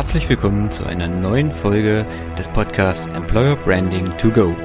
Herzlich willkommen zu einer neuen Folge des Podcasts Employer Branding to Go,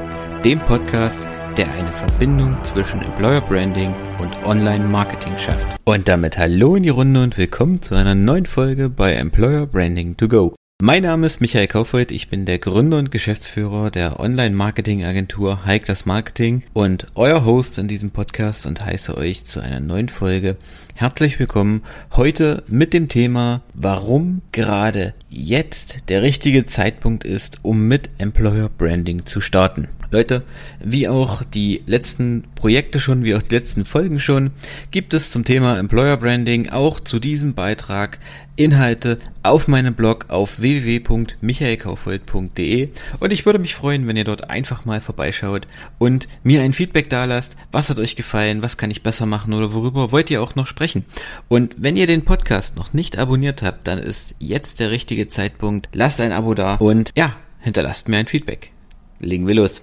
dem Podcast, der eine Verbindung zwischen Employer Branding und Online Marketing schafft. Und damit hallo in die Runde und willkommen zu einer neuen Folge bei Employer Branding to Go. Mein Name ist Michael Kaufreuth, ich bin der Gründer und Geschäftsführer der Online-Marketing-Agentur Hikers Marketing und euer Host in diesem Podcast und heiße euch zu einer neuen Folge herzlich willkommen. Heute mit dem Thema, warum gerade jetzt der richtige Zeitpunkt ist, um mit Employer Branding zu starten. Leute, wie auch die letzten Projekte schon, wie auch die letzten Folgen schon, gibt es zum Thema Employer Branding auch zu diesem Beitrag Inhalte auf meinem Blog auf www.michaelkaufhold.de und ich würde mich freuen, wenn ihr dort einfach mal vorbeischaut und mir ein Feedback dalasst. Was hat euch gefallen? Was kann ich besser machen oder worüber wollt ihr auch noch sprechen? Und wenn ihr den Podcast noch nicht abonniert habt, dann ist jetzt der richtige Zeitpunkt. Lasst ein Abo da und ja, hinterlasst mir ein Feedback. Legen wir los.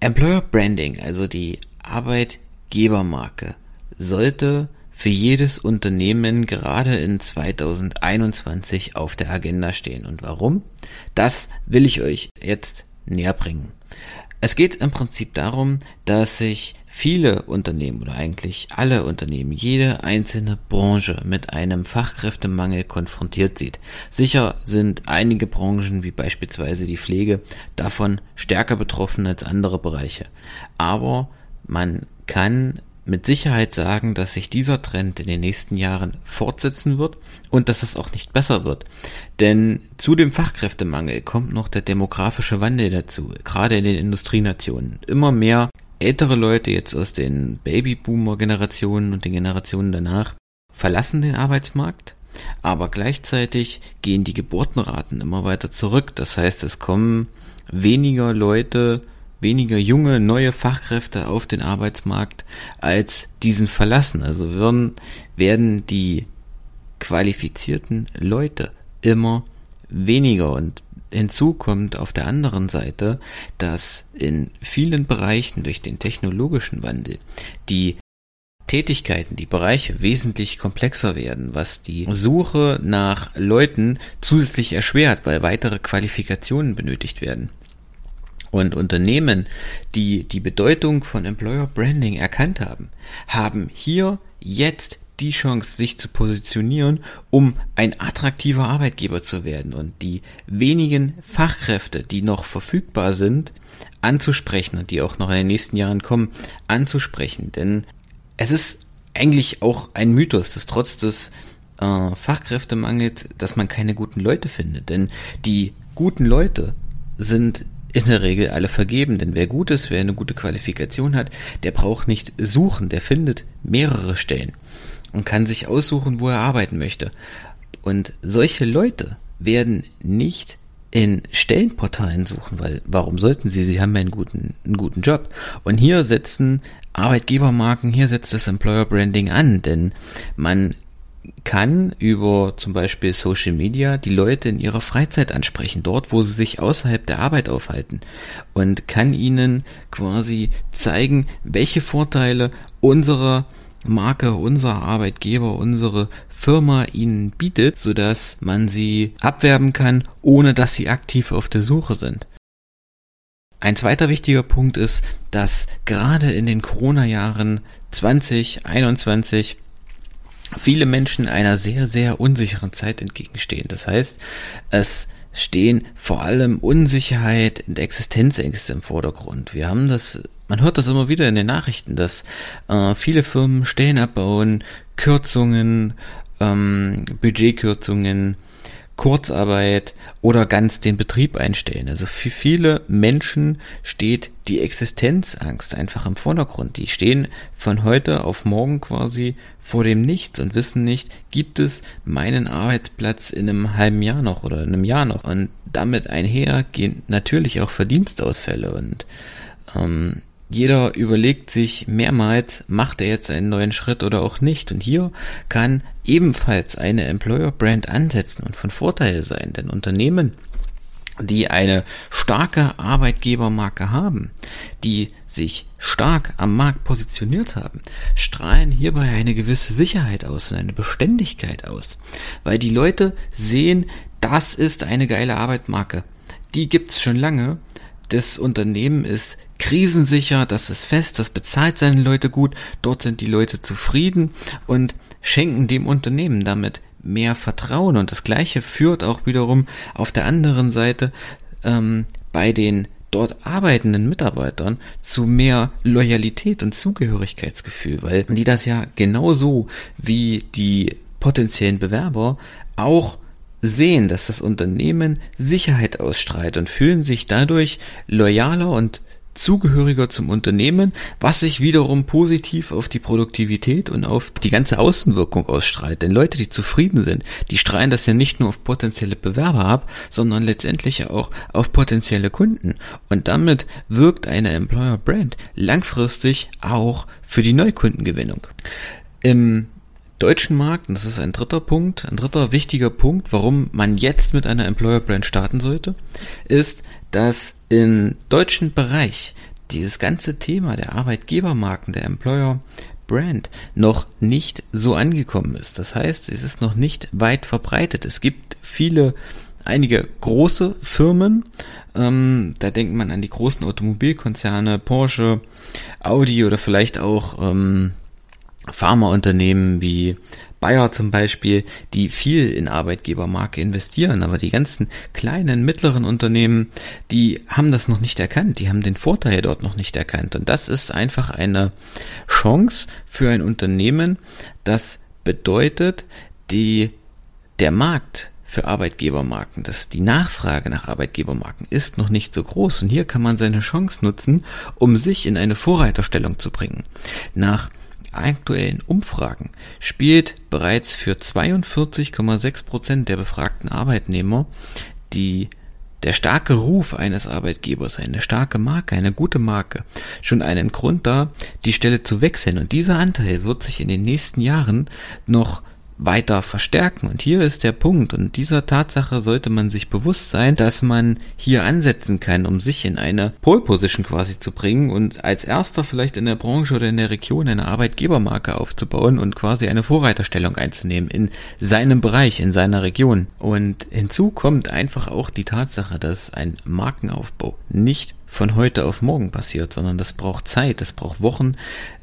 Employer Branding, also die Arbeitgebermarke, sollte für jedes Unternehmen gerade in 2021 auf der Agenda stehen. Und warum? Das will ich euch jetzt näher bringen. Es geht im Prinzip darum, dass sich viele Unternehmen oder eigentlich alle Unternehmen, jede einzelne Branche mit einem Fachkräftemangel konfrontiert sieht. Sicher sind einige Branchen, wie beispielsweise die Pflege, davon stärker betroffen als andere Bereiche. Aber man kann mit Sicherheit sagen, dass sich dieser Trend in den nächsten Jahren fortsetzen wird und dass es auch nicht besser wird. Denn zu dem Fachkräftemangel kommt noch der demografische Wandel dazu, gerade in den Industrienationen. Immer mehr ältere Leute jetzt aus den Babyboomer-Generationen und den Generationen danach verlassen den Arbeitsmarkt, aber gleichzeitig gehen die Geburtenraten immer weiter zurück. Das heißt, es kommen weniger Leute weniger junge, neue Fachkräfte auf den Arbeitsmarkt als diesen verlassen. Also werden, werden die qualifizierten Leute immer weniger und hinzu kommt auf der anderen Seite, dass in vielen Bereichen durch den technologischen Wandel die Tätigkeiten, die Bereiche wesentlich komplexer werden, was die Suche nach Leuten zusätzlich erschwert, weil weitere Qualifikationen benötigt werden. Und Unternehmen, die die Bedeutung von Employer Branding erkannt haben, haben hier jetzt die Chance, sich zu positionieren, um ein attraktiver Arbeitgeber zu werden und die wenigen Fachkräfte, die noch verfügbar sind, anzusprechen und die auch noch in den nächsten Jahren kommen, anzusprechen. Denn es ist eigentlich auch ein Mythos, dass trotz des äh, Fachkräftemangels, dass man keine guten Leute findet. Denn die guten Leute sind in der Regel alle vergeben, denn wer gut ist, wer eine gute Qualifikation hat, der braucht nicht suchen, der findet mehrere Stellen und kann sich aussuchen, wo er arbeiten möchte. Und solche Leute werden nicht in Stellenportalen suchen, weil warum sollten sie? Sie haben ja einen guten, einen guten Job. Und hier setzen Arbeitgebermarken, hier setzt das Employer Branding an, denn man kann über zum Beispiel Social Media die Leute in ihrer Freizeit ansprechen, dort, wo sie sich außerhalb der Arbeit aufhalten und kann ihnen quasi zeigen, welche Vorteile unsere Marke, unser Arbeitgeber, unsere Firma ihnen bietet, sodass man sie abwerben kann, ohne dass sie aktiv auf der Suche sind. Ein zweiter wichtiger Punkt ist, dass gerade in den Corona-Jahren 2021 viele Menschen einer sehr, sehr unsicheren Zeit entgegenstehen. Das heißt, es stehen vor allem Unsicherheit und Existenzängste im Vordergrund. Wir haben das, man hört das immer wieder in den Nachrichten, dass äh, viele Firmen Stellen abbauen, Kürzungen, ähm, Budgetkürzungen, Kurzarbeit oder ganz den Betrieb einstellen. Also für viele Menschen steht die Existenzangst einfach im Vordergrund. Die stehen von heute auf morgen quasi vor dem Nichts und wissen nicht, gibt es meinen Arbeitsplatz in einem halben Jahr noch oder in einem Jahr noch. Und damit einher gehen natürlich auch Verdienstausfälle und ähm, jeder überlegt sich mehrmals, macht er jetzt einen neuen Schritt oder auch nicht. Und hier kann ebenfalls eine Employer Brand ansetzen und von Vorteil sein, denn Unternehmen, die eine starke Arbeitgebermarke haben, die sich stark am Markt positioniert haben, strahlen hierbei eine gewisse Sicherheit aus und eine Beständigkeit aus, weil die Leute sehen, das ist eine geile Arbeitmarke. Die gibt's schon lange. Das Unternehmen ist krisensicher, das ist fest, das bezahlt seine Leute gut, dort sind die Leute zufrieden und schenken dem Unternehmen damit mehr Vertrauen. Und das Gleiche führt auch wiederum auf der anderen Seite ähm, bei den dort arbeitenden Mitarbeitern zu mehr Loyalität und Zugehörigkeitsgefühl, weil die das ja genauso wie die potenziellen Bewerber auch sehen, dass das Unternehmen Sicherheit ausstrahlt und fühlen sich dadurch loyaler und zugehöriger zum Unternehmen, was sich wiederum positiv auf die Produktivität und auf die ganze Außenwirkung ausstrahlt. Denn Leute, die zufrieden sind, die strahlen das ja nicht nur auf potenzielle Bewerber ab, sondern letztendlich auch auf potenzielle Kunden. Und damit wirkt eine Employer Brand langfristig auch für die Neukundengewinnung. Im deutschen Markt, und das ist ein dritter Punkt, ein dritter wichtiger Punkt, warum man jetzt mit einer Employer Brand starten sollte, ist, dass im deutschen Bereich dieses ganze Thema der Arbeitgebermarken, der Employer Brand noch nicht so angekommen ist. Das heißt, es ist noch nicht weit verbreitet. Es gibt viele, einige große Firmen, ähm, da denkt man an die großen Automobilkonzerne, Porsche, Audi oder vielleicht auch ähm, Pharmaunternehmen wie Bayer zum Beispiel, die viel in Arbeitgebermarke investieren, aber die ganzen kleinen, mittleren Unternehmen, die haben das noch nicht erkannt, die haben den Vorteil dort noch nicht erkannt. Und das ist einfach eine Chance für ein Unternehmen, das bedeutet, die, der Markt für Arbeitgebermarken, dass die Nachfrage nach Arbeitgebermarken ist noch nicht so groß und hier kann man seine Chance nutzen, um sich in eine Vorreiterstellung zu bringen. Nach aktuellen Umfragen spielt bereits für 42,6 Prozent der befragten Arbeitnehmer die der starke Ruf eines Arbeitgebers, eine starke Marke, eine gute Marke, schon einen Grund da, die Stelle zu wechseln. Und dieser Anteil wird sich in den nächsten Jahren noch weiter verstärken. Und hier ist der Punkt. Und dieser Tatsache sollte man sich bewusst sein, dass man hier ansetzen kann, um sich in eine Pole Position quasi zu bringen und als erster vielleicht in der Branche oder in der Region eine Arbeitgebermarke aufzubauen und quasi eine Vorreiterstellung einzunehmen in seinem Bereich, in seiner Region. Und hinzu kommt einfach auch die Tatsache, dass ein Markenaufbau nicht von heute auf morgen passiert, sondern das braucht Zeit, das braucht Wochen,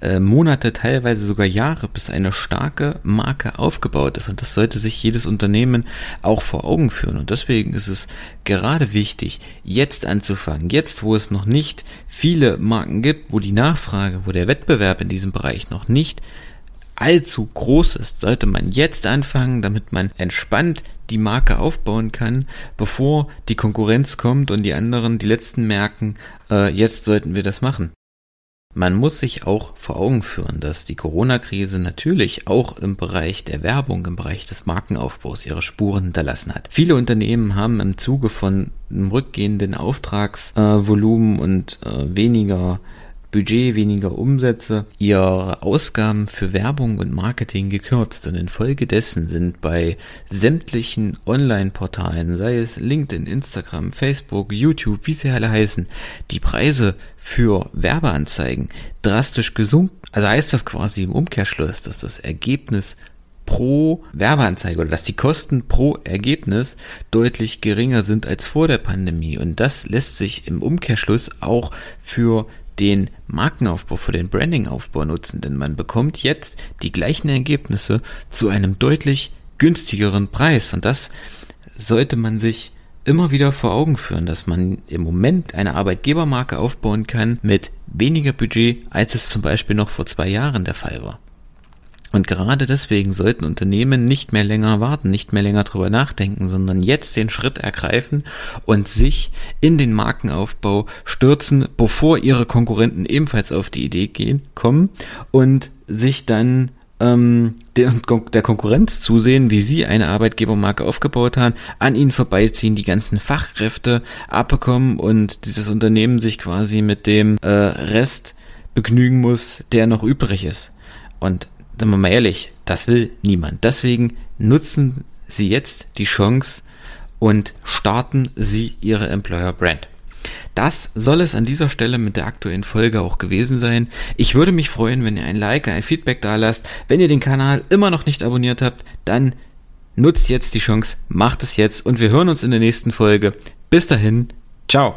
äh, Monate, teilweise sogar Jahre, bis eine starke Marke aufgebaut ist. Und das sollte sich jedes Unternehmen auch vor Augen führen. Und deswegen ist es gerade wichtig, jetzt anzufangen, jetzt wo es noch nicht viele Marken gibt, wo die Nachfrage, wo der Wettbewerb in diesem Bereich noch nicht allzu groß ist, sollte man jetzt anfangen, damit man entspannt die Marke aufbauen kann, bevor die Konkurrenz kommt und die anderen, die letzten merken, äh, jetzt sollten wir das machen. Man muss sich auch vor Augen führen, dass die Corona-Krise natürlich auch im Bereich der Werbung, im Bereich des Markenaufbaus ihre Spuren hinterlassen hat. Viele Unternehmen haben im Zuge von einem rückgehenden Auftragsvolumen äh, und äh, weniger Budget, weniger Umsätze, ihre Ausgaben für Werbung und Marketing gekürzt und infolgedessen sind bei sämtlichen Online-Portalen, sei es LinkedIn, Instagram, Facebook, YouTube, wie sie alle heißen, die Preise für Werbeanzeigen drastisch gesunken. Also heißt das quasi im Umkehrschluss, dass das Ergebnis pro Werbeanzeige oder dass die Kosten pro Ergebnis deutlich geringer sind als vor der Pandemie. Und das lässt sich im Umkehrschluss auch für den Markenaufbau, für den Brandingaufbau nutzen, denn man bekommt jetzt die gleichen Ergebnisse zu einem deutlich günstigeren Preis und das sollte man sich immer wieder vor Augen führen, dass man im Moment eine Arbeitgebermarke aufbauen kann mit weniger Budget, als es zum Beispiel noch vor zwei Jahren der Fall war. Und gerade deswegen sollten Unternehmen nicht mehr länger warten, nicht mehr länger drüber nachdenken, sondern jetzt den Schritt ergreifen und sich in den Markenaufbau stürzen, bevor ihre Konkurrenten ebenfalls auf die Idee gehen, kommen und sich dann ähm, der, der Konkurrenz zusehen, wie sie eine Arbeitgebermarke aufgebaut haben, an ihnen vorbeiziehen, die ganzen Fachkräfte abbekommen und dieses Unternehmen sich quasi mit dem äh, Rest begnügen muss, der noch übrig ist. Und sagen wir mal ehrlich, das will niemand. Deswegen nutzen Sie jetzt die Chance, und starten Sie Ihre Employer Brand. Das soll es an dieser Stelle mit der aktuellen Folge auch gewesen sein. Ich würde mich freuen, wenn ihr ein Like, ein Feedback da lasst. Wenn ihr den Kanal immer noch nicht abonniert habt, dann nutzt jetzt die Chance, macht es jetzt und wir hören uns in der nächsten Folge. Bis dahin, ciao.